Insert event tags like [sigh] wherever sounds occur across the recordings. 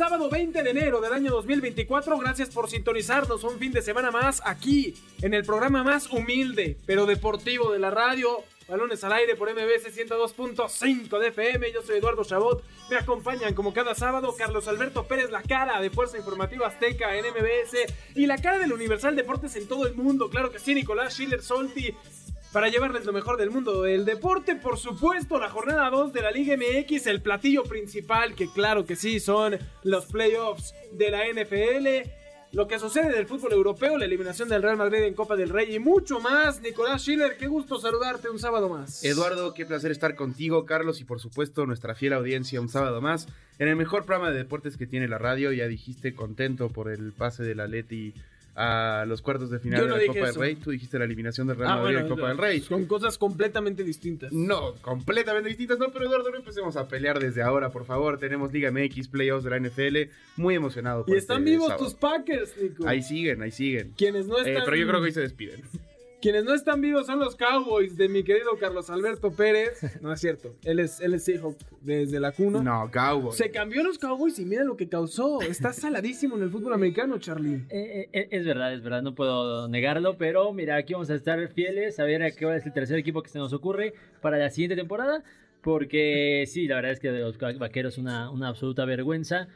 sábado 20 de enero del año 2024. Gracias por sintonizarnos un fin de semana más aquí en el programa más humilde pero deportivo de la radio. Balones al aire por MBS 102.5 de FM. Yo soy Eduardo Chabot. Me acompañan como cada sábado Carlos Alberto Pérez, la cara de Fuerza Informativa Azteca en MBS y la cara del Universal Deportes en todo el mundo. Claro que sí, Nicolás Schiller Solti para llevarles lo mejor del mundo del deporte. Por supuesto, la jornada 2 de la Liga MX, el platillo principal, que claro que sí, son los playoffs de la NFL. Lo que sucede del fútbol europeo, la eliminación del Real Madrid en Copa del Rey y mucho más. Nicolás Schiller, qué gusto saludarte un sábado más. Eduardo, qué placer estar contigo, Carlos, y por supuesto nuestra fiel audiencia un sábado más. En el mejor programa de deportes que tiene la radio, ya dijiste contento por el pase de la Leti a los cuartos de final Yo de la dije Copa eso. del Rey. Tú dijiste la eliminación del Real Ah, Madrid bueno, en Copa del Rey. Son cosas completamente distintas. No, completamente distintas, no, pero Eduardo, no empecemos a pelear desde ahora, por favor. Tenemos Liga MX, playoffs de la NFL, muy emocionado. por Y están este vivos sábado. tus Packers, Nico. Ahí siguen, ahí siguen. Quienes no Eh, están, pero yo creo que hoy se despiden. [laughs] quienes no están vivos son los Cowboys de mi querido Carlos Alberto Pérez. No es cierto. Él es, él es Seahawk desde la cuna. No, Cowboys. Se cambió los Cowboys y mira lo que causó. Está saladísimo en el fútbol americano, Charlie. Eh, eh, es verdad, es verdad, no puedo negarlo, pero mira, aquí vamos a estar fieles a ver a qué es el tercer equipo que se nos ocurre para la siguiente temporada, porque sí, la verdad es que de los vaqueros una, una absoluta vergüenza.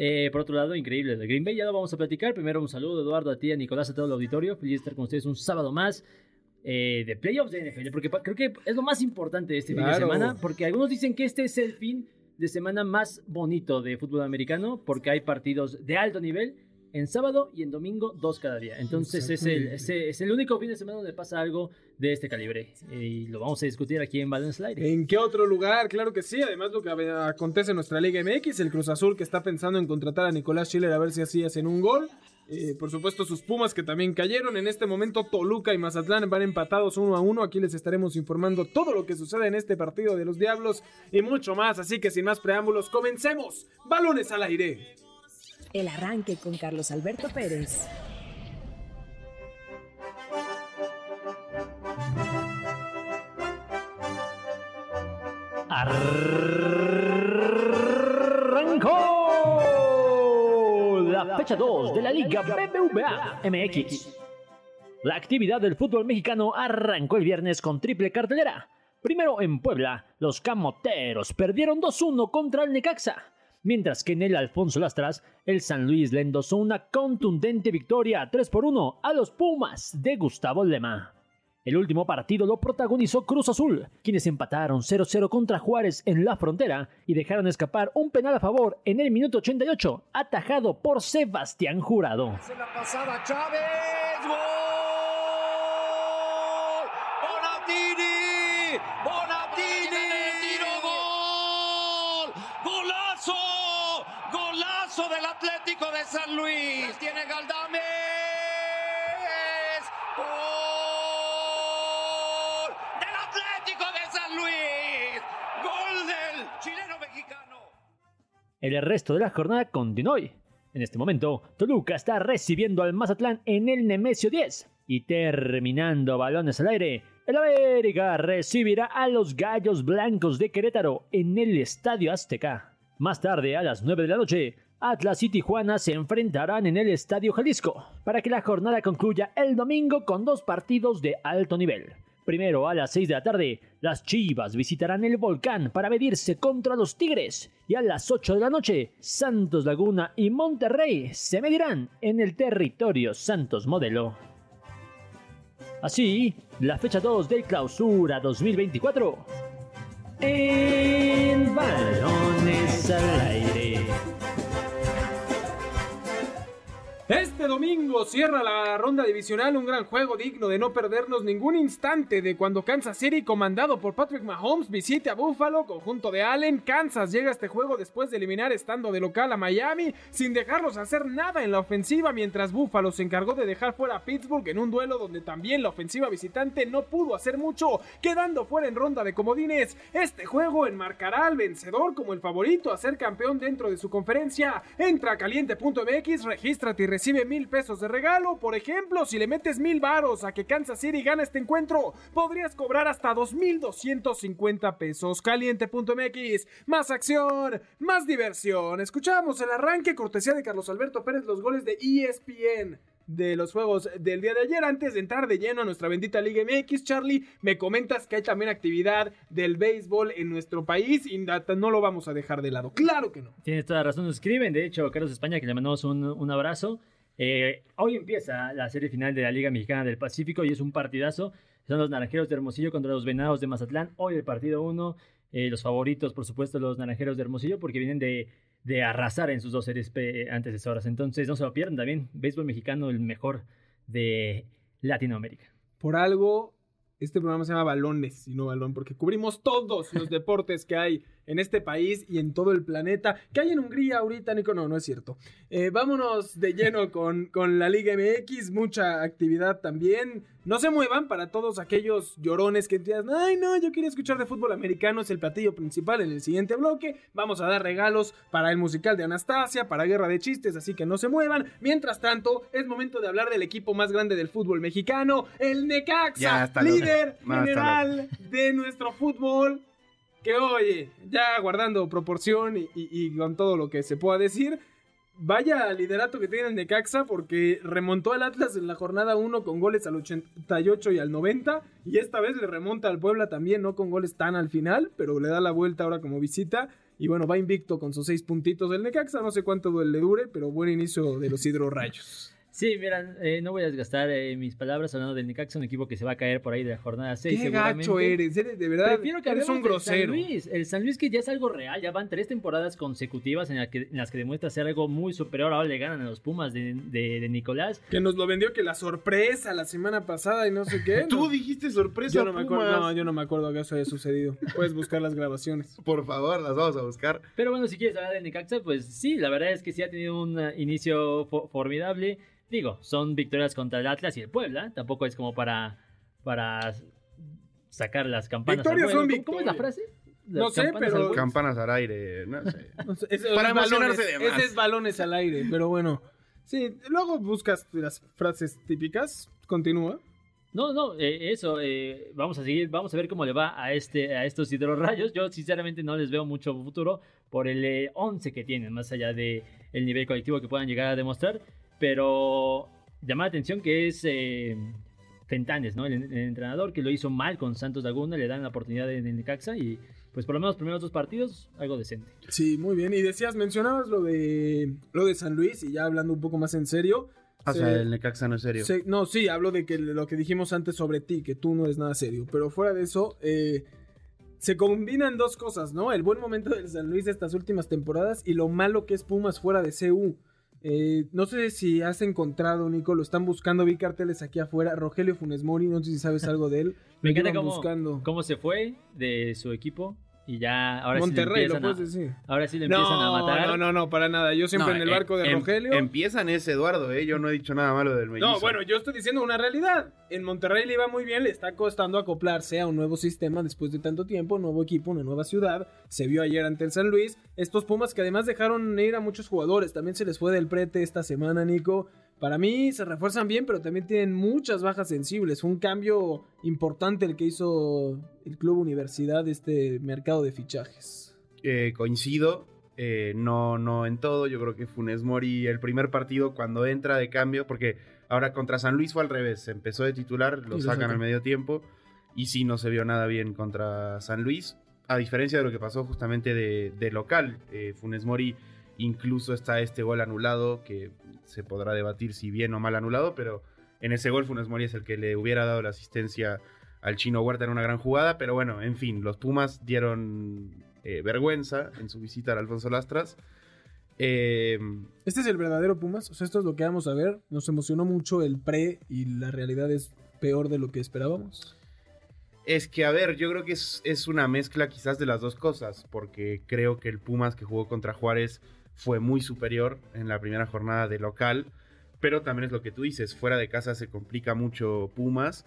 Eh, por otro lado, increíble, de Green Bay ya lo vamos a platicar. Primero un saludo, Eduardo, a ti, a Nicolás, a todo el auditorio. Feliz de estar con ustedes un sábado más. eh, de playoffs de NFL, porque creo que es lo más importante de este fin de semana, porque algunos dicen que este es el fin de semana más bonito de fútbol americano, porque hay partidos de alto nivel en sábado y en domingo, dos cada día. Entonces es el, es, el- es el único fin de semana donde pasa algo de este calibre. Y lo vamos a discutir aquí en Balance Aire. ¿En qué otro lugar? Claro que sí. Además, lo que acontece en nuestra Liga MX, el Cruz Azul que está pensando en contratar a Nicolás Schiller a ver si así hacen un gol. Eh, por supuesto, sus Pumas que también cayeron. En este momento, Toluca y Mazatlán van empatados uno a uno. Aquí les estaremos informando todo lo que sucede en este partido de los Diablos y mucho más. Así que sin más preámbulos, comencemos. Balones al aire. El arranque con Carlos Alberto Pérez. Arrancó la fecha 2 de la Liga BBVA MX. La actividad del fútbol mexicano arrancó el viernes con triple cartelera. Primero en Puebla, los camoteros perdieron 2-1 contra el Necaxa, mientras que en el Alfonso Lastras, el San Luis le endosó una contundente victoria 3 por 1 a los Pumas de Gustavo Lema. El último partido lo protagonizó Cruz Azul, quienes empataron 0-0 contra Juárez en la frontera y dejaron escapar un penal a favor en el minuto 88, atajado por Sebastián Jurado. La pasada Chávez. ¡Gol! Atlético de San Luis! ¡Tiene Galdames! ¡Gol! ¡Del Atlético de San Luis! ¡Gol del chileno mexicano! El resto de la jornada continuó hoy. En este momento, Toluca está recibiendo al Mazatlán en el Nemesio 10. Y terminando balones al aire, el América recibirá a los Gallos Blancos de Querétaro en el Estadio Azteca. Más tarde, a las 9 de la noche, Atlas y Tijuana se enfrentarán en el Estadio Jalisco, para que la jornada concluya el domingo con dos partidos de alto nivel. Primero, a las 6 de la tarde, las Chivas visitarán el Volcán para medirse contra los Tigres. Y a las 8 de la noche, Santos Laguna y Monterrey se medirán en el territorio Santos Modelo. Así, la fecha 2 del Clausura 2024. En balones al aire. Este domingo cierra la ronda divisional, un gran juego digno de no perdernos ningún instante de cuando Kansas City, comandado por Patrick Mahomes, visite a Buffalo, conjunto de Allen. Kansas llega a este juego después de eliminar estando de local a Miami, sin dejarlos hacer nada en la ofensiva, mientras Buffalo se encargó de dejar fuera a Pittsburgh en un duelo donde también la ofensiva visitante no pudo hacer mucho, quedando fuera en ronda de comodines. Este juego enmarcará al vencedor como el favorito a ser campeón dentro de su conferencia. Entra a caliente.mx, regístrate y recibe mil pesos de regalo. Por ejemplo, si le metes mil varos a que Kansas City gane este encuentro, podrías cobrar hasta 2.250 pesos. Caliente.mx, más acción, más diversión. Escuchamos el arranque cortesía de Carlos Alberto Pérez, los goles de ESPN de los juegos del día de ayer. Antes de entrar de lleno a nuestra bendita Liga MX, Charlie, me comentas que hay también actividad del béisbol en nuestro país y no lo vamos a dejar de lado. Claro que no. Tienes toda razón, nos escriben. De hecho, Carlos España, que le mandamos un, un abrazo. Eh, hoy empieza la serie final de la Liga Mexicana del Pacífico y es un partidazo. Son los Naranjeros de Hermosillo contra los Venados de Mazatlán. Hoy el partido 1. Eh, los favoritos, por supuesto, los Naranjeros de Hermosillo, porque vienen de, de arrasar en sus dos series antes de esas horas. Entonces, no se lo pierdan también. Béisbol mexicano, el mejor de Latinoamérica. Por algo, este programa se llama Balones y no Balón, porque cubrimos todos los [laughs] deportes que hay en este país y en todo el planeta. ¿Qué hay en Hungría ahorita, Nico? No, no es cierto. Eh, vámonos de lleno [laughs] con, con la Liga MX, mucha actividad también. No se muevan para todos aquellos llorones que digan, ay no, yo quería escuchar de fútbol americano, es el platillo principal en el siguiente bloque. Vamos a dar regalos para el musical de Anastasia, para Guerra de Chistes, así que no se muevan. Mientras tanto, es momento de hablar del equipo más grande del fútbol mexicano, el Necaxa, líder general de nuestro fútbol que oye, ya guardando proporción y, con todo lo que se pueda decir, vaya liderato que tiene el Necaxa porque remontó al Atlas en la jornada 1 con goles al 88 y al 90 y esta vez le remonta al Puebla también, no con goles tan al final, pero le da la vuelta ahora como visita y bueno, va invicto con sus seis puntitos del Necaxa, no sé cuánto le dure, pero buen inicio de los hidrorrayos. Sí, mira, eh, no voy a desgastar eh, mis palabras hablando del Necaxa, un equipo que se va a caer por ahí de la jornada 6. Qué gacho eres, de verdad. Prefiero que eres un grosero. San Luis. El San Luis que ya es algo real, ya van tres temporadas consecutivas en, que, las que demuestra ser algo muy superior. Ahora le ganan a los Pumas de, de, Nicolás. Que nos lo vendió que la sorpresa la semana pasada y no sé qué. [laughs] Tú dijiste sorpresa. Yo no, me acuerdo, no, yo no me acuerdo que eso haya sucedido. Puedes buscar las grabaciones. [laughs] Por favor, las vamos a buscar. Pero bueno, si quieres hablar de Necaxa, pues sí, la verdad es que sí ha tenido un inicio formidable. Digo, son victorias contra el Atlas y el Puebla. Tampoco es como para, para sacar las campanas. Victorias son victorias. ¿Cómo es la frase? no sé, pero. Campanas al aire, no sé. [laughs] para emocionarse de más. Ese es balones al aire, pero bueno. Sí, luego buscas las frases típicas. Continúa. No, no, eh, eso, eh, vamos a seguir, vamos a ver cómo le va a este a estos hidrorrayos. Yo sinceramente no les veo mucho futuro por el 11 eh, que tienen, más allá de el nivel colectivo que puedan llegar a demostrar. Pero llama la atención que es eh, Fentanes, ¿no? El, entrenador que lo hizo mal con Santos Laguna, le dan la oportunidad en el Necaxa y pues por lo menos los primeros dos partidos, algo decente. Sí, muy bien. Y decías, mencionabas lo de lo de San Luis y ya hablando un poco más en serio. O sea, el Necaxa no es serio. no, sí, hablo de que lo que dijimos antes sobre ti, que tú no eres nada serio. Pero fuera de eso, eh, se combinan dos cosas, ¿no? El buen momento del San Luis de estas últimas temporadas y lo malo que es Pumas fuera de CU. Eh, no sé si has encontrado, Nico, lo están buscando, vi carteles aquí afuera. Rogelio Funes Mori, no sé si sabes algo de él. [laughs] Me encanta cómo, cómo se fue de su equipo y ya ahora Monterrey, sí lo puedes decir. Ahora sí le empiezan a matar. No, no, no, para nada. Yo siempre en el barco de em, Rogelio. Empiezan ese Eduardo, ¿eh? Yo no he dicho nada malo del mellizo. No, bueno, yo estoy diciendo una realidad. En Monterrey le iba muy bien, le está costando acoplarse a un nuevo sistema después de tanto tiempo, nuevo equipo, una nueva ciudad. Se vio ayer ante el San Luis. Estos Pumas que además dejaron ir a muchos jugadores. También se les fue del prete esta semana, Nico. Para mí se refuerzan bien, pero también tienen muchas bajas sensibles. Fue un cambio importante el que hizo el Club Universidad, este mercado de fichajes. Eh, coincido, eh, no, no en todo. Yo creo que Funes Mori, el primer partido, cuando entra de cambio, porque ahora contra San Luis fue al revés. Empezó de titular, lo sacan al medio tiempo. Y sí, no se vio nada bien contra San Luis. A diferencia de lo que pasó justamente de, local. Eh, Funes Mori incluso está este gol anulado que se podrá debatir si bien o mal anulado, pero en ese gol Funes Mori es el que le hubiera dado la asistencia al chino Huerta en una gran jugada, pero bueno, en fin, los Pumas dieron eh, vergüenza en su visita al Alfonso Lastras Eh, Este es el verdadero Pumas. O sea, esto es lo que vamos a ver. Nos emocionó mucho el pre y la realidad es peor de lo que esperábamos. Es que, a ver, yo creo que es, es, una mezcla quizás de las dos cosas, porque creo que el Pumas que jugó contra Juárez fue muy superior en la primera jornada de local, pero también es lo que tú dices, fuera de casa se complica mucho Pumas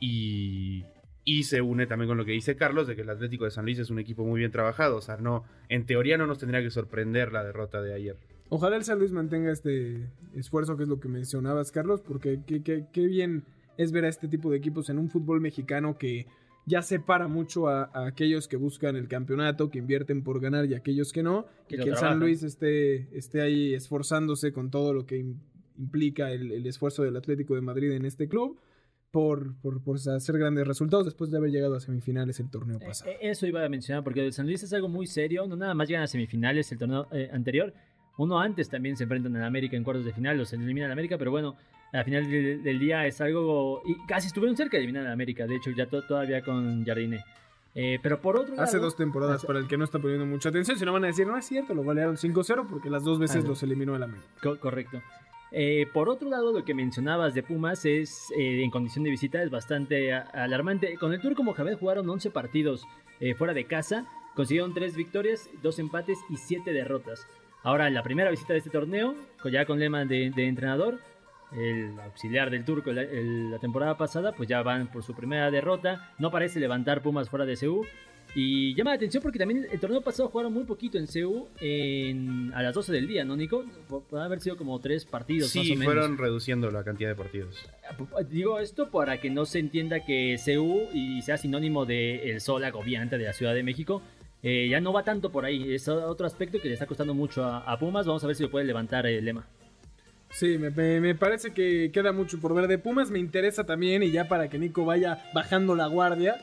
y, y se une también con lo que dice Carlos, de que el Atlético de San Luis es un equipo muy bien trabajado, o sea, no, en teoría no nos tendría que sorprender la derrota de ayer. Ojalá el San Luis mantenga este esfuerzo, que es lo que mencionabas, Carlos, porque qué, bien es ver a este tipo de equipos en un fútbol mexicano que ya separa mucho a, a, aquellos que buscan el campeonato, que invierten por ganar y aquellos que no, que, que el San Luis esté, esté ahí esforzándose con todo lo que implica el, el, esfuerzo del Atlético de Madrid en este club. Por, por, por, hacer grandes resultados después de haber llegado a semifinales el torneo pasado. Eh, eso iba a mencionar, porque el San Luis es algo muy serio, no nada más llegan a semifinales el torneo eh, anterior, uno antes también se enfrentan en América en cuartos de final, los eliminan en América, pero bueno, al final del, del, día es algo. Y casi estuvieron cerca de eliminar a América, de hecho, ya to, todavía con Jardine. Eh, pero por otro lado. Hace dos temporadas, hace... para el que no está poniendo mucha atención, si no van a decir, no es cierto, lo golearon 5-0 porque las dos veces los eliminó el América. Co correcto. Eh, por otro lado, lo que mencionabas de Pumas es, eh, en condición de visita, es bastante alarmante. Con el Turco Mohamed jugaron 11 partidos fuera de casa, consiguieron 3 victorias, 2 empates y 7 derrotas. Ahora, la primera visita de este torneo, ya con lema de, de entrenador, el auxiliar del turco el, la temporada pasada, pues ya van por su primera derrota. No parece levantar Pumas fuera de CU. Y llama la atención porque también el torneo pasado jugaron muy poquito en CU en, a las 12 del día, ¿no, Nico? Puede haber sido como tres partidos. Sí, más o menos. fueron reduciendo la cantidad de partidos. Digo esto para que no se entienda que CU y sea sinónimo de el sol agobiante de la Ciudad de México. Eh, ya no va tanto por ahí. Es otro aspecto que le está costando mucho a, a Pumas. Vamos a ver si lo puede levantar el lema. Sí, me, me, parece que queda mucho por ver de Pumas. Me interesa también, y ya para que Nico vaya bajando la guardia,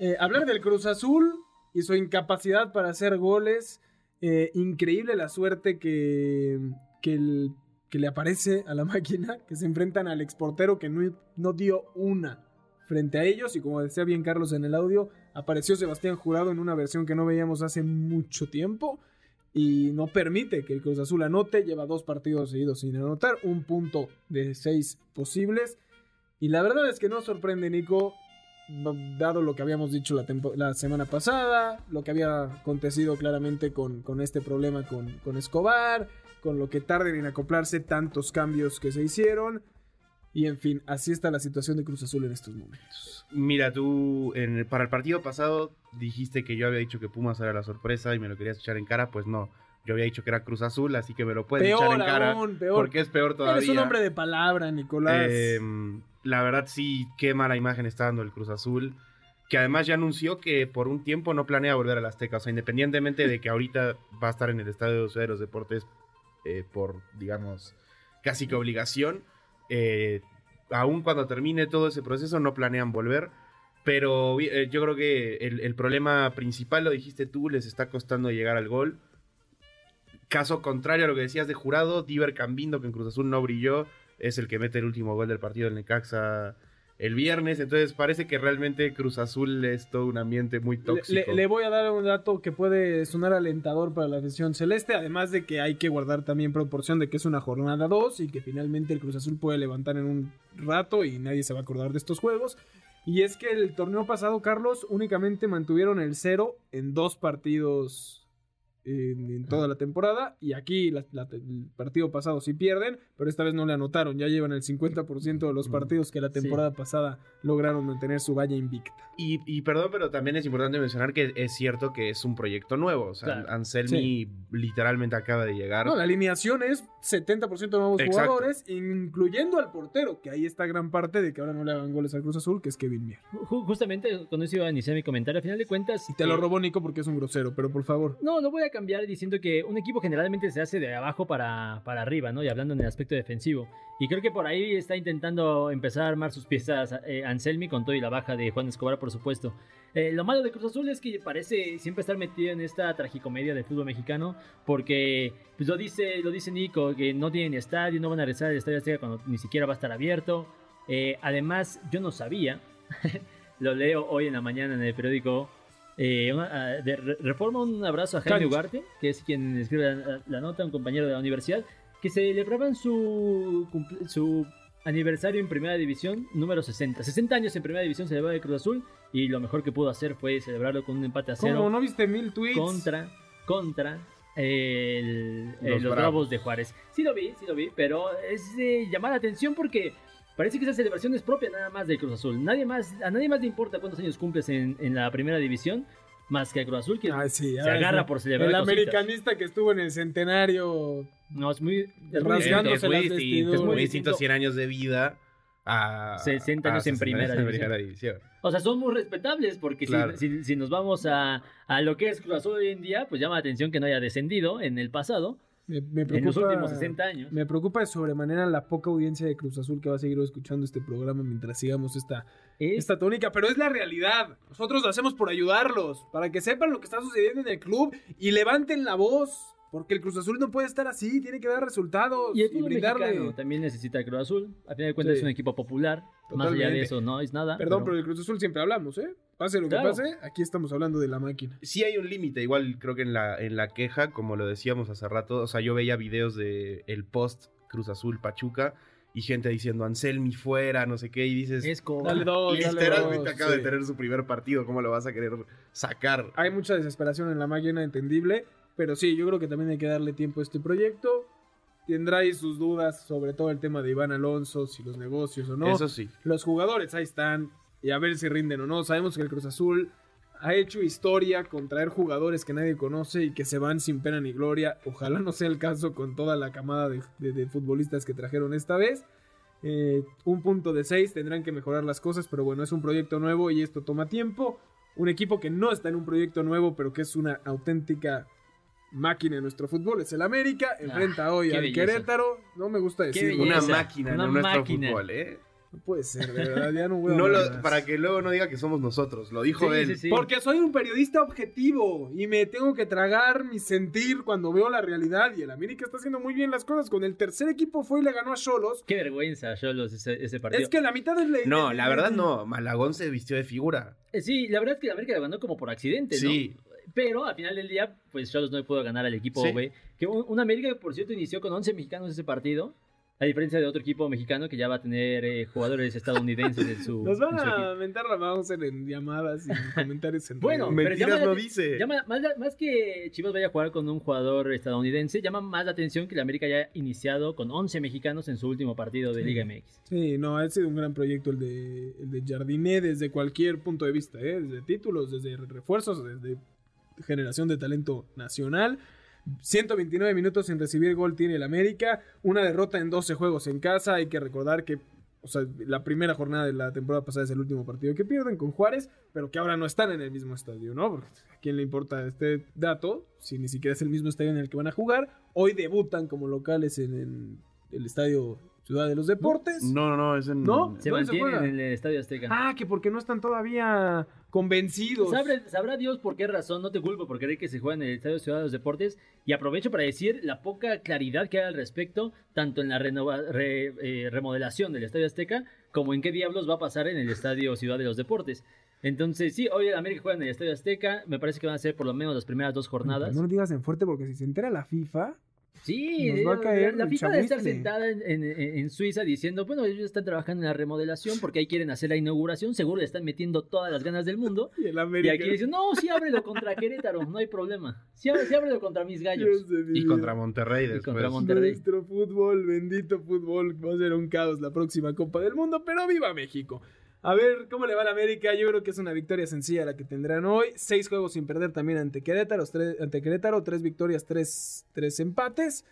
eh, hablar del Cruz Azul y su incapacidad para hacer goles. Eh, increíble la suerte que, que, que, le aparece a la [laughs] máquina, que se enfrentan al exportero que no, no dio una frente a ellos. Y como decía bien Carlos en el audio, apareció Sebastián Jurado en una versión que no veíamos hace mucho tiempo y no permite que el Cruz Azul anote. Lleva dos partidos seguidos sin anotar, un punto de seis posibles. Y la verdad es que no sorprende, Nico, dado lo que habíamos dicho la, la semana pasada, lo que había acontecido claramente con, con este problema con, con, Escobar, con lo que tarden en acoplarse tantos cambios que se hicieron. Y en fin, así está la situación de Cruz Azul en estos momentos. Mira, tú en el, para el partido pasado dijiste que yo había dicho que Pumas era la sorpresa y me lo querías echar en cara, pues no. Yo había dicho que era Cruz Azul, así que me lo puedes peor echar en cara. Aún, peor. Porque es peor todavía. Eres un hombre de palabra, Nicolás. Eh, la verdad sí, qué mala imagen está dando el Cruz Azul. Que además ya anunció que por un tiempo no planea volver al Azteca. O sea, independientemente de que ahorita va a estar en el Estadio de los Deportes eh, por, digamos, casi que obligación. Eh, aún cuando termine todo ese proceso no planean volver. Pero eh, yo creo que el, el, problema principal, lo dijiste tú, les está costando llegar al gol. Caso contrario a lo que decías de jurado, Diver Cambindo, que en Cruz Azul no brilló, es el que mete el último gol del partido del Necaxa el viernes. Entonces parece que realmente Cruz Azul es todo un ambiente muy tóxico. Le, le, voy a dar un dato que puede sonar alentador para la afición celeste, además de que hay que guardar también proporción de que es una jornada 2 y que finalmente el Cruz Azul puede levantar en un rato y nadie se va a acordar de estos juegos. Y es que el torneo pasado, Carlos, únicamente mantuvieron el cero en dos partidos en, en, toda la temporada. Y aquí la, la, el partido pasado sí pierden, pero esta vez no le anotaron. Ya llevan el 50% de los partidos que la temporada sí. pasada lograron mantener su valla invicta. Y, y, perdón, pero también es importante mencionar que es cierto que es un proyecto nuevo. O sea, claro. Anselmi sí. literalmente acaba de llegar. No, la alineación es 70% nuevos Exacto. jugadores, incluyendo al portero, que ahí está gran parte de que ahora no le hagan goles al Cruz Azul, que es Kevin Mier. Justamente con eso iba a iniciar mi comentario. Al final de cuentas. Y te eh... lo robó Nico porque es un grosero, pero por favor. No, no voy a cambiar diciendo que un equipo generalmente se hace de abajo para, para arriba, ¿no? Y hablando en el aspecto defensivo. Y creo que por ahí está intentando empezar a armar sus piezas eh, Anselmi con todo y la baja de Juan Escobar, por supuesto. Eh, lo malo de Cruz Azul es que parece siempre estar metido en esta tragicomedia del fútbol mexicano, porque pues lo dice, lo dice Nico, que no tienen estadio, no van a regresar al estadio Azteca cuando ni siquiera va a estar abierto. Eh, además, yo no sabía, [laughs] lo leo hoy en la mañana en el periódico Eh, una- ah, de Re- Reforma, un abrazo a Jaime. Ugarte, que es quien escribe la, la nota, un compañero de la universidad, que celebraban su, su aniversario en Primera División número 60. 60 años en Primera División celebraba el Cruz Azul y lo mejor que pudo hacer fue celebrarlo con un empate a cero ¿Cómo no viste mil tweets? contra, contra el- eh, Los los, Bravos. Bravos de Juárez. Sí lo vi, sí lo vi, pero es de llamar la atención porque parece que esa celebración es propia nada más del Cruz Azul. Nadie más, a nadie más le importa cuántos años cumples en, en la primera división, más que al Cruz Azul, que sí, se ahora agarra sí. por celebrar El cositas. americanista que estuvo en el centenario. No, es muy... Es muy Rasgándose distinto. es muy las distinto, es muy distinto 100 años de vida a 60 años a en 60 primera en división. primera división. O sea, son muy respetables porque si- si, si nos vamos a, a lo que es Cruz Azul hoy en día, pues llama la atención que no haya descendido en el pasado, Me, me en los preocupa- últimos 60 años. Me preocupa de sobremanera la poca audiencia de Cruz Azul que va a seguir escuchando este programa mientras sigamos esta, Es- esta tónica, pero es la realidad. Nosotros lo hacemos por ayudarlos, para que sepan lo que está sucediendo en el club y levanten la voz, porque el Cruz Azul no puede estar así, tiene que dar resultados Y y, el fútbol brindarle. mexicano también necesita el Cruz Azul. Al final de cuentas Sí. es un equipo popular. Más allá de eso no es nada. Perdón, pero del Cruz Azul siempre hablamos, ¿eh? Pase lo que pase, aquí estamos hablando de la máquina. Sí hay un límite, igual creo que en la, en la queja, como lo decíamos hace rato, o sea, yo veía videos de el post Cruz Azul Pachuca y gente diciendo Anselmi fuera, no sé qué, y dices. Dale dos, dale literalmente acaba sí. de tener su primer partido, ¿cómo lo vas a querer sacar? Hay mucha desesperación en la máquina, entendible, pero sí, yo creo que también hay que darle tiempo a este proyecto. Tendráis sus dudas sobre todo el tema de Iván Alonso, si los negocios o no. Eso sí. Los jugadores ahí están y a ver si rinden o no. Sabemos que el Cruz Azul ha hecho historia con traer jugadores que nadie conoce y que se van sin pena ni gloria. Ojalá no sea el caso con toda la camada de, de- de futbolistas que trajeron esta vez. Eh, un punto de seis, tendrán que mejorar las cosas, pero bueno, es un proyecto nuevo y esto toma tiempo. Un equipo que no está en un proyecto nuevo, pero que es una auténtica máquina en nuestro fútbol, es el América. Enfrenta hoy al belleza. Querétaro. No me gusta Qué decirlo. Una máquina una en nuestro fútbol, ¿eh? No puede ser, de verdad, ya no voy a No lo- para que luego no diga que somos nosotros, lo dijo Sí, él. sí, sí. Porque soy un periodista objetivo y me tengo que tragar mi sentir cuando veo la realidad. Y el América está haciendo muy bien las cosas. Con el tercer equipo fue y le ganó a Cholos. Qué vergüenza, Cholos, ese, ese partido. Es que la mitad es la. No, la verdad no, Malagón se vistió de figura. Eh, Sí, la verdad es que la América lo ganó como por accidente, ¿no? Sí, Pero al final del día, pues Cholos no pudo ganar al equipo Sí. B. Que un, un América que, por cierto, inició con 11 mexicanos ese partido. A diferencia de otro equipo mexicano que ya va a tener eh, jugadores estadounidenses en su, [laughs] Nos van a mentar la Mauser en llamadas y en [laughs] comentarios. en Bueno, pero mentiras llama no te- dice. Llama más, que Chivas vaya a jugar con un jugador estadounidense, llama más la atención que la América haya iniciado con 11 mexicanos en su último partido de Sí. Liga MX. Sí, no, ha sido un gran proyecto el de, el de Jardiné desde cualquier punto de vista, ¿eh? desde títulos, desde refuerzos, desde generación de talento nacional. 129 minutos sin recibir gol tiene el América, una derrota en 12 juegos en casa, hay que recordar que o sea, la primera jornada de la temporada pasada es el último partido que pierden con Juárez, pero que ahora no están en el mismo estadio, ¿no? Porque a quién le importa este dato, si ni siquiera es el mismo estadio en el que van a jugar. Hoy debutan como locales en, en el estadio Ciudad de los Deportes. No, no, no, es en... ¿No? Se ¿Dónde se mantienen juega? en el Estadio Azteca. Ah, que porque no están todavía convencidos. Sabrá, sabrá Dios por qué razón, no te culpo por querer que se juegue en el Estadio Ciudad de los Deportes y aprovecho para decir la poca claridad que hay al respecto, tanto en la renova- re- eh, remodelación del Estadio Azteca como en qué diablos va a pasar en el Estadio Ciudad de los Deportes. Entonces, sí, hoy el América juega en el Estadio Azteca, me parece que van a ser por lo menos las primeras dos jornadas. No lo digas en fuerte porque si se entera la FIFA, Sí, Nos va a la- caer la, el FIFA debe estar sentada en, en- en Suiza diciendo, bueno, ellos están trabajando en la remodelación porque ahí quieren hacer la inauguración, seguro le están metiendo todas las ganas del mundo. [laughs] y el Y América. aquí dicen, no, sí ábrelo contra Querétaro, no hay problema. Sí, sí ábrelo contra mis gallos. Y contra Monterrey después. contra Monterrey. Nuestro fútbol, bendito fútbol, va a ser un caos la próxima Copa del Mundo, pero viva México. A ver, ¿cómo le va a la América? Yo creo que es una victoria sencilla la que tendrán hoy. Seis juegos sin perder también ante Querétaro, tres, ante Querétaro, tres victorias, tres, tres empates.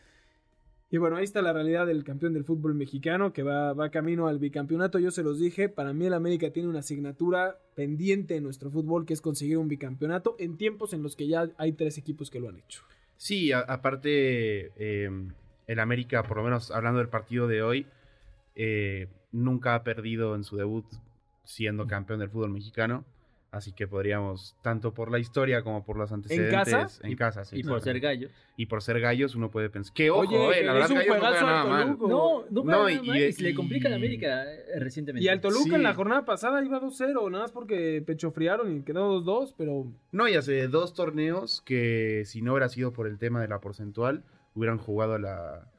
Y bueno, ahí está la realidad del campeón del fútbol mexicano que va, va camino al bicampeonato. Yo se los dije, para mí el América tiene una asignatura pendiente en nuestro fútbol que es conseguir un bicampeonato en tiempos en los que ya hay tres equipos que lo han hecho. Sí, aparte, eh, el América, por lo menos hablando del partido de hoy, eh, nunca ha perdido en su debut siendo campeón del fútbol mexicano. Así que podríamos, tanto por la historia como por los antecedentes. casa? En casa, sí. y por ser exactamente. gallo. Y por ser gallos, uno puede pensar. Que ojo, Oye, eh, la verdad, Gallos no nada mal. No, no, No, y- y, y- se le complica a la América eh, recientemente. Y al Toluca Sí. en la jornada pasada iba 2-0, nada más porque pechofriaron y quedó 2-2, pero No, y hace dos torneos que si no hubiera sido por el tema de la porcentual, hubieran jugado la,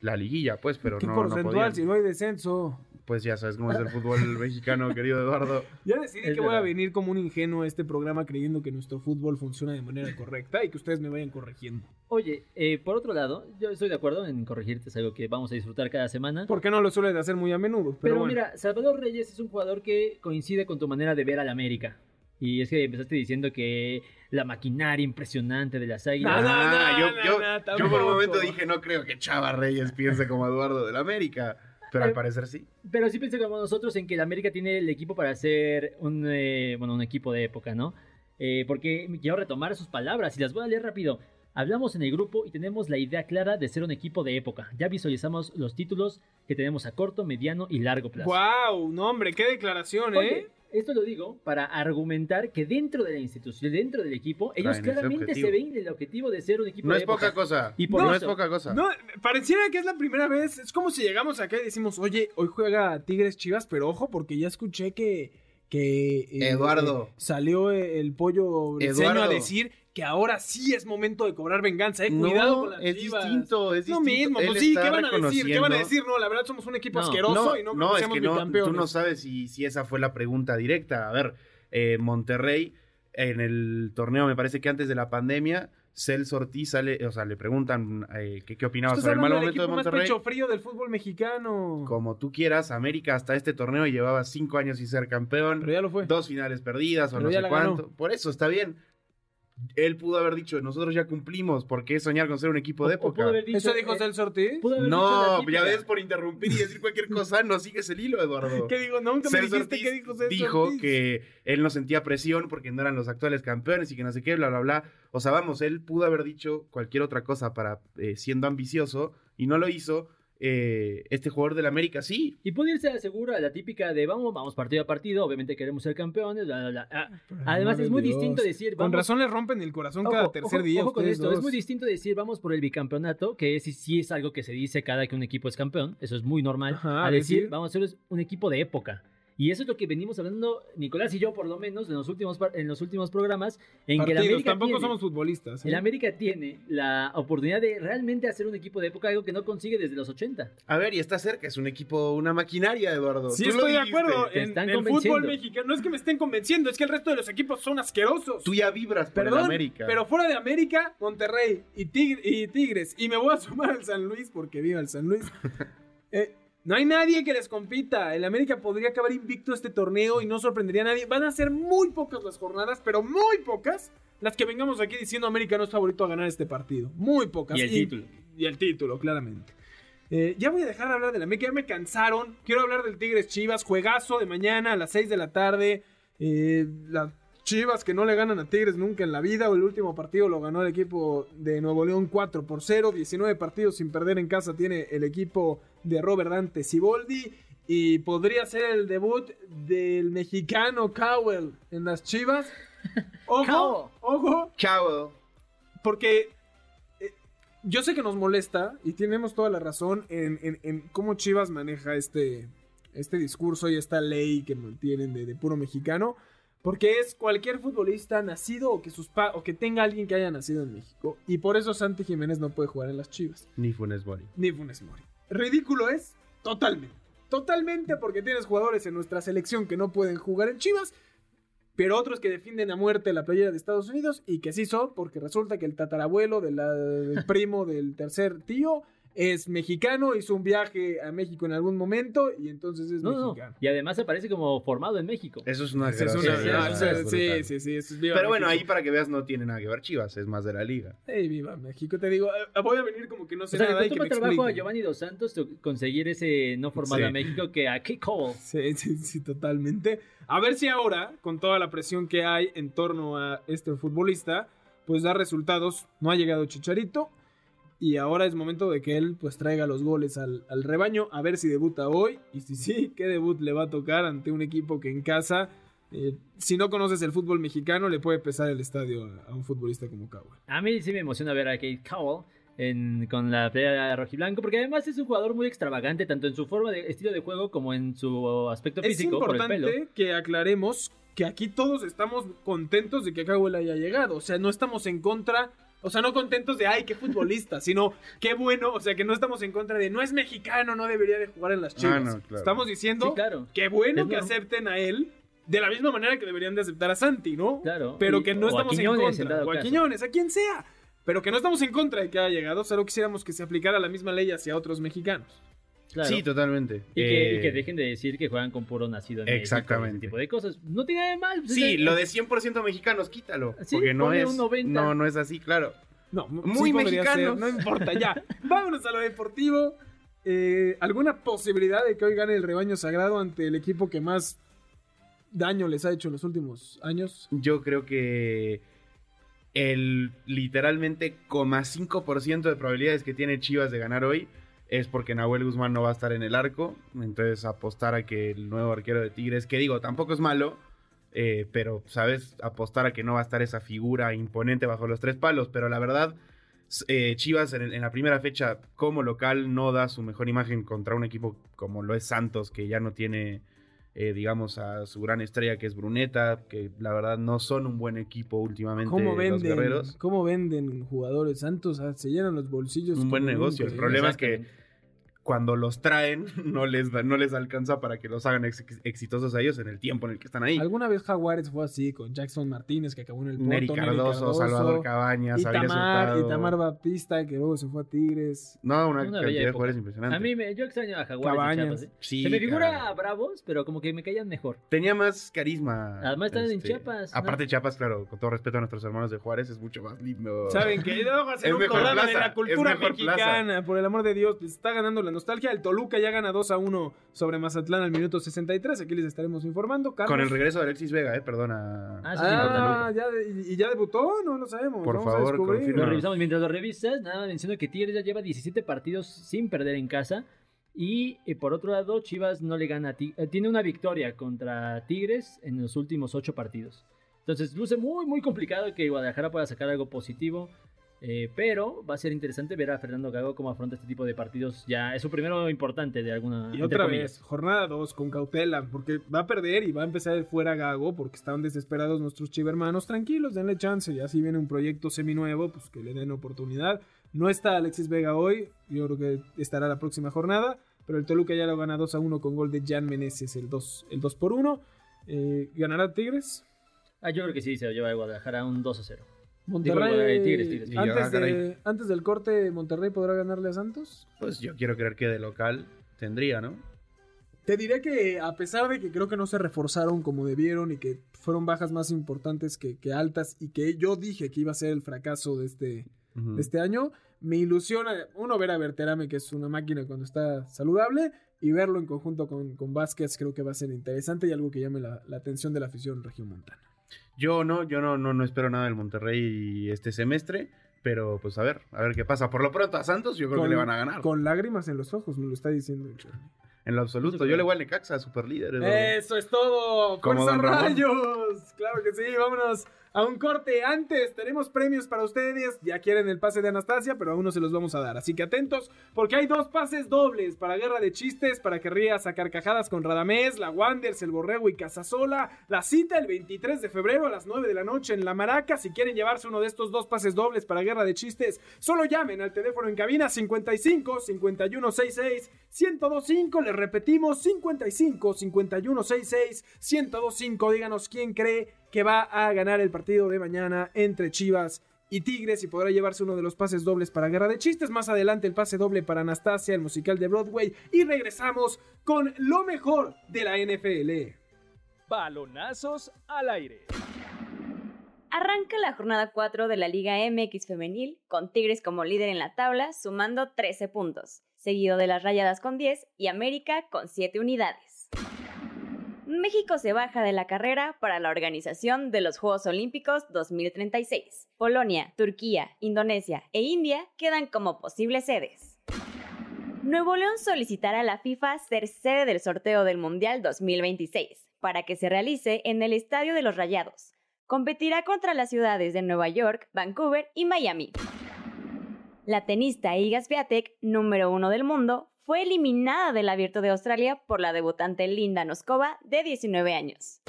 la liguilla, pues, pero ¿qué no, porcentual si no hay descenso? Pues ya sabes cómo es el fútbol [laughs] mexicano, querido Eduardo. Ya decidí Es que voy a venir como un ingenuo a este programa creyendo que nuestro fútbol funciona de manera correcta y que ustedes me vayan corrigiendo. Oye, eh, por otro lado, yo estoy de acuerdo en corregirte, es algo que vamos a disfrutar cada semana. Porque no lo suelen hacer muy a menudo. Pero, Pero, bueno. mira, Salvador Reyes es un jugador que coincide con tu manera de ver al América. Y es que empezaste diciendo que la maquinaria impresionante de las águilas. No, no, Ah, no, yo, no, yo- no, yo por un momento dije, no creo que Chava Reyes piense como Eduardo del América, pero al Eh, parecer sí. Pero sí pensé como nosotros en que el América tiene el equipo para ser un, eh, bueno, un equipo de época, ¿no? Eh, porque quiero retomar sus palabras y las voy a leer rápido. Hablamos en el grupo y tenemos la idea clara de ser un equipo de época. Ya visualizamos los títulos que tenemos a corto, mediano y largo plazo. ¡Wow! No, hombre, qué declaración, ¿eh? Oye, esto lo digo para argumentar que dentro de la institución, dentro del equipo, ellos Traen claramente se ven el objetivo de ser un equipo No de es época. poca cosa. Y por no eso- es poca cosa. No, pareciera que es la primera vez. Es como si llegamos acá y decimos, oye, hoy juega Tigres Chivas, pero ojo, porque ya escuché que. Que eh, Eduardo. eh, salió el pollo Eduardo. a decir que ahora sí es momento de cobrar venganza, eh. No, Cuidado con las es distinto, es distinto. mismo, Él pues sí, ¿qué van a decir? ¿Qué van a decir? No, la verdad somos un equipo No, asqueroso No, y no, no, es que no, tú no sabes si, si esa fue la pregunta directa. A ver, eh, Monterrey, en el torneo, me parece que antes de la pandemia, Celso Ortiz sale, o sea, le preguntan eh, que qué opinaba sobre el mal momento de equipo más Monterrey. pecho frío del fútbol mexicano. Como tú quieras, América hasta este torneo llevaba cinco años sin ser campeón, Pero ya lo fue. dos finales perdidas o no sé ganó. cuánto. Por eso está bien. Él pudo haber dicho, nosotros ya cumplimos, ¿por qué soñar con ser un equipo de época? haber dicho, ¿Eso dijo eh, Celso Ortiz? No, ya ves, por interrumpir y decir cualquier cosa, no sigues el hilo, Eduardo. [laughs] ¿Qué digo? Nunca me dijiste Ortiz qué dijo Celso dijo Ortiz. que él no sentía presión porque no eran los actuales campeones y que no sé qué, bla, bla, bla. O sea, vamos, él pudo haber dicho cualquier otra cosa para eh, siendo ambicioso y no lo hizo. Eh, este jugador del América sí. Y puede irse a seguro a la típica de vamos, vamos partido a partido, obviamente queremos ser campeones, bla, bla, bla. Ah, Además es muy Dios. distinto decir Con razón les rompen el corazón Ojo, cada tercer ojo, día. ojo con ustedes esto, dos. es muy distinto decir vamos por el bicampeonato, que es, sí es algo que se dice cada que un equipo es campeón, eso es muy normal, Ajá, a decir decir- vamos a ser un equipo de época. Y eso es lo que venimos hablando, Nicolás y yo por lo menos, en los últimos, en los últimos programas, en que la Partidos, América Tampoco tiene- somos futbolistas. ¿eh? el América tiene la oportunidad de realmente hacer un equipo de época, algo que no consigue desde los 80. A ver, y está cerca, es un equipo, una maquinaria, Eduardo. Sí, estoy de acuerdo. Te En, están el fútbol mexicano no es que me estén convenciendo, es que el resto de los equipos son asquerosos. Tú ya vibras por Perdón, el América. pero fuera de América, Monterrey y, Tigre- y Tigres. Y me voy a sumar al San Luis porque viva el San Luis. [laughs] Eh, no hay nadie que les compita. El América podría acabar invicto este torneo y no sorprendería a nadie. Van a ser muy pocas las jornadas, pero muy pocas las que vengamos aquí diciendo América no es favorito a ganar este partido. Muy pocas. Y el título. Y el título, claramente. Eh, ya voy a dejar de hablar de la América, ya me cansaron. Quiero hablar del Tigres Chivas, juegazo de mañana a las 6 de la tarde. Eh, las Chivas que no le ganan a Tigres nunca en la vida. El último partido lo ganó el equipo de Nuevo León 4 por 0. 19 partidos sin perder en casa tiene el equipo de Robert Dante Siboldi. Y podría ser el debut del mexicano Cowell en las Chivas. [laughs] Ojo, ojo, Chao. porque eh, yo sé que nos molesta y tenemos toda la razón en, en- en cómo Chivas maneja este, este discurso y esta ley que mantienen de, de puro mexicano. Porque es cualquier futbolista nacido o que, sus pa- o que tenga alguien que haya nacido en México. Y por eso Santi Jiménez no puede jugar en las Chivas. Ni Funes Mori. Ni Funes Mori. Ridículo es totalmente. Totalmente porque tienes jugadores en nuestra selección que no pueden jugar en Chivas. Pero otros que defienden a muerte la playera de Estados Unidos y que sí son porque resulta que el tatarabuelo del primo del tercer tío es mexicano, hizo un viaje a México en algún momento y entonces es No, no, mexicano. Y además aparece como formado en México. Eso es una es una- sí, eso sí, es sí, sí, sí, eso es viva Pero bueno, México. ahí para que veas no tiene nada que ver Chivas, es más de la liga. Ey, viva México, te digo, eh, voy a venir como que no O sé sea, le nada y que trabajo a expliquen. Giovanni Dos Santos to- conseguir ese no formado Sí. a México que a Kate Cole. Sí, sí, sí, totalmente. A ver si ahora, con toda la presión que hay en torno a este futbolista, pues da resultados. No ha llegado Chicharito. Y ahora es momento de que él pues traiga los goles al, al rebaño. A ver si debuta hoy. Y si sí, qué debut le va a tocar ante un equipo que en casa eh, si no conoces el fútbol mexicano, le puede pesar el estadio a, a un futbolista como Cowell. A mí sí me emociona ver a Kate Cowell en- con la pelea de rojiblanco, porque además es un jugador muy extravagante, tanto en su forma de estilo de juego como en su aspecto Es físico por el pelo. importante que aclaremos que aquí todos estamos contentos de que Cowell haya llegado. O sea, no estamos en contra. O sea, no contentos de, ay, qué futbolista, sino qué bueno, o sea, que no estamos en contra de, no es mexicano, no debería de jugar en las chivas. Ah, no, claro. Estamos diciendo, Sí, claro. qué bueno Es que acepten a él, de la misma manera que deberían de aceptar a Santi, ¿no? Claro. Pero Y- que no estamos en Quiñones, en contra. o a. Quiñones, a quien sea. Pero que no estamos en contra de que haya llegado, solo quisiéramos que se aplicara la misma ley hacia otros mexicanos. Claro. Sí, totalmente. Y que, y Eh, que dejen de decir que juegan con puro nacido en México Exactamente. ese tipo de cosas. No tiene nada de mal. pues, Sí, es- lo de 100% mexicanos, quítalo. Sí, porque no es, un 90. no, no es así, claro. No, Muy sí ser, no importa, ya. [laughs] Vámonos a lo deportivo. Eh, ¿Alguna posibilidad de que hoy gane el rebaño sagrado ante el equipo que más daño les ha hecho en los últimos años? Yo creo que el literalmente 0,5% de probabilidades que tiene Chivas de ganar hoy es porque Nahuel Guzmán no va a estar en el arco. Entonces apostar a que el nuevo arquero de Tigres, que digo, tampoco es malo, eh, pero, ¿sabes? Apostar a que no va a estar esa figura imponente bajo los tres palos. Pero la verdad, eh, Chivas en, en la primera fecha como local no da su mejor imagen contra un equipo como lo es Santos, que ya no tiene eh, digamos, a su gran estrella que es Bruneta, que la verdad no son un buen equipo últimamente ¿Cómo los venden, guerreros. ¿Cómo venden jugadores santos? Ah, se llenan los bolsillos. Un buen negocio, nunca, el problema es que Exactamente. Cuando los traen, [laughs] no les, da- no les alcanza para que los hagan ex- exitosos a ellos en el tiempo en el que están ahí. Alguna vez Jaguares fue así con Jackson Martínez que acabó en el Porto, Neri Cardoso, Salvador Cabañas, y Avilés Tamar, Hurtado. y Tamar Baptista que luego se fue a Tigres. No, una, Una cantidad de jugadores impresionante. A mí me, yo extraño a Jaguares y Cabañas. Chiapas, ¿eh? Sí, Se me figura caray. a Bravos, pero como que me caían mejor. Tenía más carisma. este, Además están en Chiapas, ¿no? Aparte Chiapas, claro, con todo respeto a nuestros hermanos de Juárez, es mucho más lindo. Saben que luego hacen Es un programa de la cultura mexicana, por el amor de Dios, les está ganando la nostalgia. El Toluca ya gana 2 a 1 sobre Mazatlán al minuto 63. Aquí les estaremos informando. Carlos. Con el regreso de Alexis Vega, eh, perdona. Ah, sí, sí, Ah, ya de- y ya debutó, no lo sabemos. Por Vamos favor, confirma. Lo revisamos mientras lo revisas. Nada más menciono que Tigres ya lleva 17 partidos sin perder en casa. Y eh, por otro lado, Chivas no le gana a Tigres. tiene una victoria contra Tigres en los últimos 8 partidos. Entonces luce muy, muy complicado que Guadalajara pueda sacar algo positivo. Eh, pero va a ser interesante ver a Fernando Gago cómo afronta este tipo de partidos. Ya es su primero importante de alguna. Y otra comillas. vez, jornada 2 con cautela, porque va a perder y va a empezar el fuera Gago, porque estaban desesperados nuestros chivermanos. Tranquilos, denle chance, y así viene un proyecto seminuevo, pues que le den oportunidad. No está Alexis Vega hoy, yo creo que estará la próxima jornada, pero el Toluca ya lo gana 2 a 1 con gol de Jan Meneses, el 2, el 2 por 1. Eh, ¿Ganará Tigres? Ah, yo creo que sí, se lo lleva a Guadalajara un 2 a 0. Monterrey. Digo, eh, Tigres, Tigres. Antes, caray. de, antes del corte, ¿Monterrey podrá ganarle a Santos? Pues yo quiero creer que de local tendría, ¿no? Te diré que a pesar de que creo que no se reforzaron como debieron y que fueron bajas más importantes que, que altas y que yo dije que iba a ser el fracaso de este, de este año, me ilusiona, uno, ver a Berterame, que es una máquina cuando está saludable, y verlo en conjunto con, con Vázquez creo que va a ser interesante y algo que llame la, la atención de la afición regiomontana. Yo no, yo no, no, no espero nada del Monterrey este semestre, pero pues a ver, a ver qué pasa. Por lo pronto a Santos yo creo que le van a ganar. Con lágrimas en los ojos, me lo está diciendo. En lo absoluto. Yo le voy al Necaxa, super líder. Eso es todo. Como ¡Fuerza. Rayos! Claro que sí, vámonos a un corte. Antes tenemos premios para ustedes. Ya quieren el pase de Anastasia, pero aún no se los vamos a dar. Así que atentos, porque hay dos pases dobles para Guerra de Chistes, para que rías a carcajadas con Radamés, la Wanders, el Borrego y Casasola. La cita el 23 de febrero a las 9 de la noche en La Maraca. Si quieren llevarse uno de estos dos pases dobles para Guerra de Chistes, solo llamen al teléfono en cabina 55 5166 1025. Les repetimos 55 5166 1025. Díganos quién cree que va a ganar el partido de mañana entre Chivas y Tigres y podrá llevarse uno de los pases dobles para Guerra de Chistes. Más adelante el pase doble para Anastasia, el musical de Broadway. Y regresamos con lo mejor de la NFL. Balonazos al aire. Arranca la jornada 4 de la Liga MX femenil, con Tigres como líder en la tabla, sumando 13 puntos, seguido de las Rayadas con 10 y América con 7 unidades. México se baja de la carrera para la organización de los Juegos Olímpicos 2036. Polonia, Turquía, Indonesia e India quedan como posibles sedes. Nuevo León solicitará a la FIFA ser sede del sorteo del Mundial 2026, para que se realice en el Estadio de los Rayados. Competirá contra las ciudades de Nueva York, Vancouver y Miami. La tenista Iga Swiatek, número uno del mundo, fue eliminada del Abierto de Australia por la debutante Linda Noskova, de 19 años.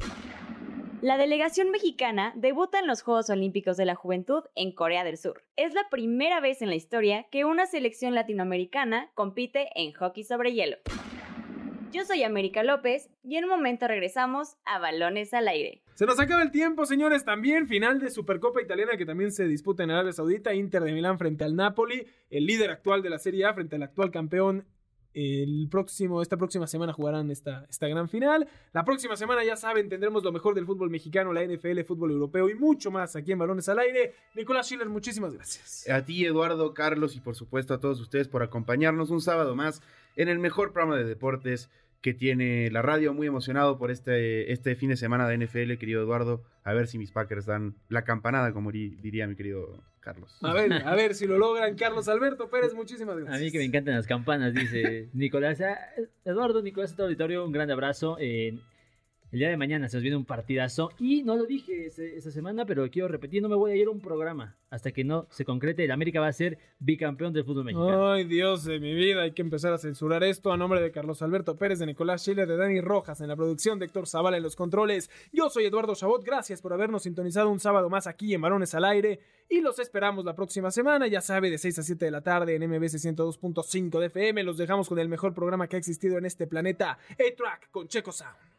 La delegación mexicana debuta en los Juegos Olímpicos de la Juventud en Corea del Sur. Es la primera vez en la historia que una selección latinoamericana compite en hockey sobre hielo. Yo soy América López y en un momento regresamos a Balones al Aire. Se nos acaba el tiempo, señores. También final de Supercopa Italiana que también se disputa en Arabia Saudita. Inter de Milán frente al Napoli, el líder actual de la Serie A frente al actual campeón el próximo, esta próxima semana jugarán esta, esta gran final. La próxima semana, ya saben, tendremos lo mejor del fútbol mexicano, la NFL, fútbol europeo y mucho más aquí en Balones al Aire. Nicolás Schiller, muchísimas gracias. A ti, Eduardo, Carlos y por supuesto a todos ustedes por acompañarnos un sábado más en el mejor programa de deportes que tiene la radio. Muy emocionado por este, este fin de semana de NFL, querido Eduardo. A ver si mis Packers dan la campanada, como diría mi querido Carlos. A ver, a ver si lo logran. Carlos Alberto Pérez, muchísimas gracias. A mí que me encantan las campanas, dice [laughs] Nicolás. Ah, Eduardo, Nicolás, todo auditorio, un gran abrazo. Eh, el día de mañana se nos viene un partidazo y no lo dije esa semana, pero quiero repetir, no me voy a ir a un programa hasta que no se concrete. El América va a ser bicampeón del fútbol mexicano. Ay, Dios de mi vida, hay que empezar a censurar esto a nombre de Carlos Alberto Pérez, de Nicolás Chile, de Dani Rojas en la producción, de Héctor Zavala en los controles. Yo soy Eduardo Chabot, gracias por habernos sintonizado un sábado más aquí en Varones al Aire y los esperamos la próxima semana, ya sabe, de 6 a 7 de la tarde en MBC 102.5 de FM. Los dejamos con el mejor programa que ha existido en este planeta, A-Track con Checo Sound.